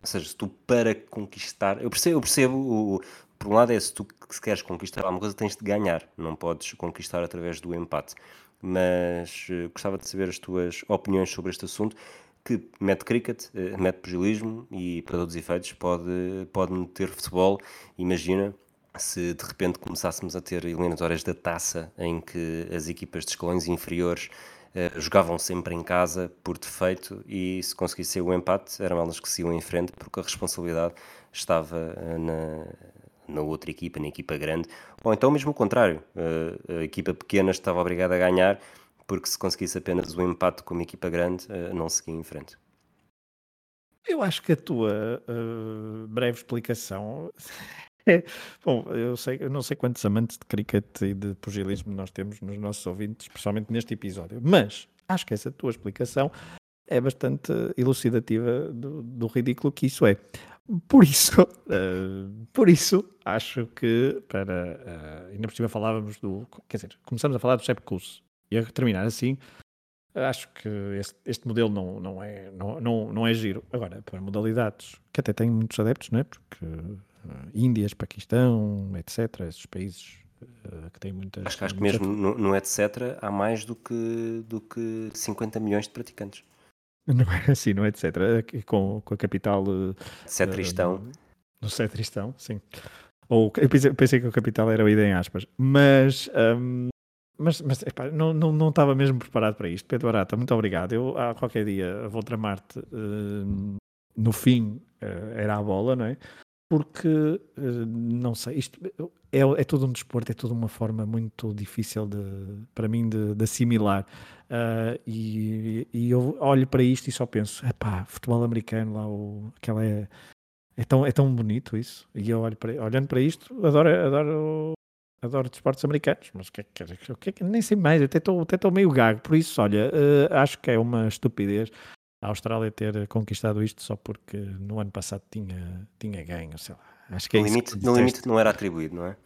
ou seja, se tu para conquistar. Eu percebo, eu percebo o, por um lado é se tu se queres conquistar alguma coisa tens de ganhar, não podes conquistar através do empate. Mas uh, gostava de saber as tuas opiniões sobre este assunto que mete cricket, uh, mete pugilismo e para todos os efeitos pode, pode meter futebol. Imagina se de repente começássemos a ter eliminatórias da taça em que as equipas de escalões inferiores eh, jogavam sempre em casa por defeito e se conseguisse o empate eram elas que se iam em frente porque a responsabilidade estava eh, na, na outra equipa, na equipa grande, ou então mesmo o contrário, eh, a equipa pequena estava obrigada a ganhar porque se conseguisse apenas o empate com uma equipa grande não seguia em frente.
Eu acho que a tua uh, breve explicação (laughs) bom, eu, sei, eu não sei quantos amantes de cricket e de pugilismo nós temos nos nossos ouvintes, especialmente neste episódio, mas acho que essa tua explicação é bastante elucidativa do, do ridículo que isso é. Por isso, uh, (laughs) por isso, acho que para. Uh, ainda por cima falávamos do. Quer dizer, começamos a falar do Sepkus e a terminar assim. Acho que este, este modelo não, não, é, não, não, não é giro. Agora, para modalidades que até têm muitos adeptos, não é? Porque Índias, Paquistão, etc., esses países uh, que têm muitas.
Acho, acho que mesmo no, no, etc. há mais do que, do que 50 milhões de praticantes. (laughs)
Não é assim, não é etc. Com, com a capital. Uh,
Cetristão.
no Cetristão, sim. Ou, eu pensei, pensei, que a capital era o ida em aspas. Mas. Um, mas, mas epá, não, não, não estava mesmo preparado para isto. Pedro Barata, muito obrigado. Eu, a qualquer dia, vou tramar-te. Uh, no fim, uh, era a bola, não é? Porque eh, não sei, isto é, é todo um desporto, é toda uma forma muito difícil de, para mim de, de assimilar. Uh, e, e, eu olho para isto e só penso: pá, futebol americano, lá o, aquela é, é, tão, é tão bonito isso. E eu olho para, olhando para isto, adoro, adoro, adoro desportos americanos, mas o que é que, que, que, nem sei mais, até estou meio gago. Por isso, olha, uh, acho que é uma estupidez a Austrália ter conquistado isto só porque no ano passado tinha, tinha ganho, sei lá. Acho que é
no, limite, no limite não era atribuído, não é?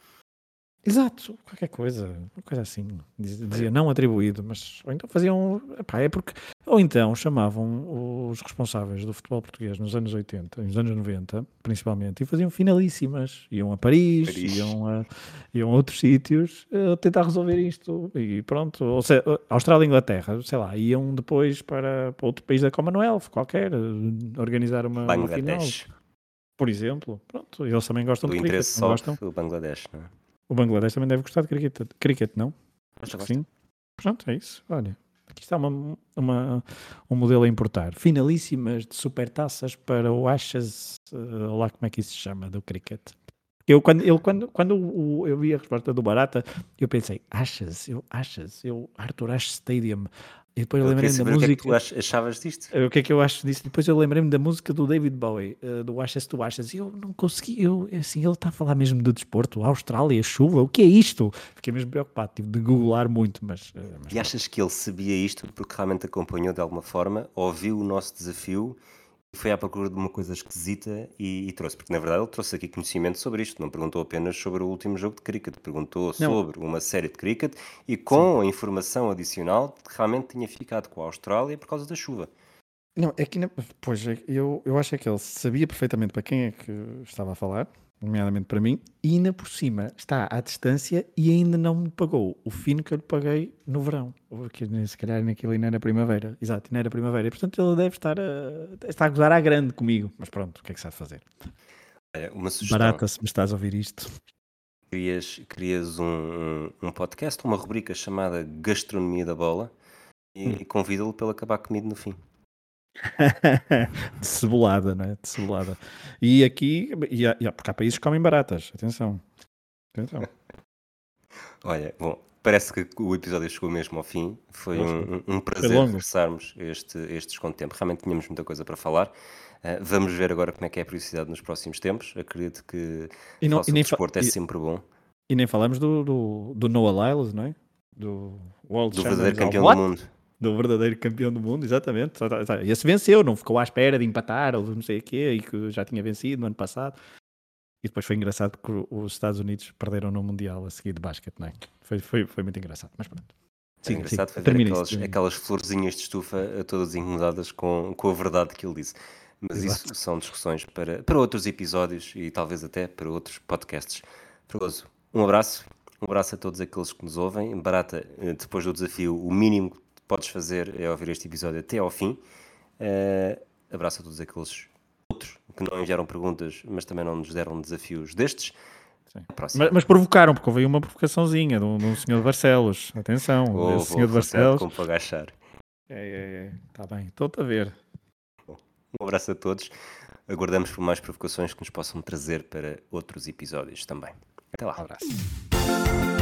Exato, qualquer coisa, uma coisa assim, dizia não atribuído, mas ou então faziam, epá, é porque, ou então chamavam os responsáveis do futebol português nos anos 80, nos anos 90, principalmente, e faziam finalíssimas, iam a Paris, Paris. Iam, a, iam a outros sítios a tentar resolver isto, e pronto, ou seja, Austrália e Inglaterra, sei lá, iam depois para, para outro país da Commonwealth, qualquer, organizar uma, uma final, por exemplo, pronto, eles também gostam
do
de
cricket, só gostam? o Bangladesh, não é?
O Bangladesh também deve gostar de cricket, cricket não? Acho que sim. Pronto, é isso. Olha, aqui está uma, uma, um modelo a importar. Finalíssimas de supertaças para o Ashes, uh, lá como é que isso se chama, do cricket. Eu, quando, eu, quando, quando eu, eu vi a resposta do Barata, eu pensei, Ashes, eu, Ashes, eu, Arthur Ashe Stadium, e depois eu lembrei-me da música. O que é que
tu achavas disto?
O que é que eu acho disso? Depois eu lembrei-me da música do David Bowie, uh, do Ashes to Ashes, e eu não consegui. Eu, assim, ele está a falar mesmo de desporto, Austrália, chuva, o que é isto? Fiquei mesmo preocupado, tive de googlar muito. Mas, uh,
mas... E achas que ele sabia isto porque realmente acompanhou de alguma forma, ouviu o nosso desafio foi à procura de uma coisa esquisita e, e, trouxe, porque na verdade ele trouxe aqui conhecimento sobre isto, não perguntou apenas sobre o último jogo de cricket, perguntou não. sobre uma série de cricket e com Sim. a informação adicional que realmente tinha ficado com a Austrália por causa da chuva.
Não, é que, pois, é eu, eu acho é que ele sabia perfeitamente para quem é que estava a falar, nomeadamente para mim, e ainda por cima está à distância e ainda não me pagou o fino que eu lhe paguei no verão, porque se calhar naquilo ainda era primavera, exato, ainda era primavera, e portanto ele deve estar a, está a gozar à grande comigo, mas pronto, o que é que sabe fazer?
É, uma sugestão.
Barata, se me estás a ouvir isto.
Crias, crias um, um podcast, uma rubrica chamada Gastronomia da Bola e, hum. convida-lo para ele acabar comigo no fim. (laughs)
de cebolada, não é? De cebolada. E aqui, e há, e há, porque há países que comem baratas, atenção. atenção. (laughs)
Olha, bom, parece que o episódio chegou mesmo ao fim. Foi um, um, prazer conversarmos este, este desconto tempo. Realmente tínhamos muita coisa para falar. Uh, vamos ver agora como é que é a periodicidade nos próximos tempos. Acredito que e não, e nem desporto é sempre bom.
E nem falamos do, do, do Noah Lyles, não é? Do
World Do verdadeiro campeão do mundo
do verdadeiro campeão do mundo, exatamente. Esse venceu, não ficou à espera de empatar ou não sei o quê, e que já tinha vencido no ano passado. E depois foi engraçado que os Estados Unidos perderam no Mundial a seguir de basquete, não é? Foi, foi, foi muito engraçado, mas pronto.
Sim, é engraçado sim, ver aquelas, aquelas florzinhas de estufa todas incomodadas com, com a verdade que ele disse. Mas Exato. isso são discussões para, para outros episódios e talvez até para outros podcasts. Fragoso, um abraço. Um abraço a todos aqueles que nos ouvem. Barata, eh, depois do desafio, o mínimo podes fazer é ouvir este episódio até ao fim. Uh, abraço a todos aqueles outros que não enviaram perguntas, mas também não nos deram desafios destes.
Mas, mas, provocaram, porque houve uma provocaçãozinha de um, de um senhor de Barcelos. Atenção, oh, esse senhor de Barcelos.
Como para agachar.
É, é, é. Está bem, estou-te a ver.
Um abraço a todos. Aguardamos por mais provocações que nos possam trazer para outros episódios também. Até lá. Um abraço.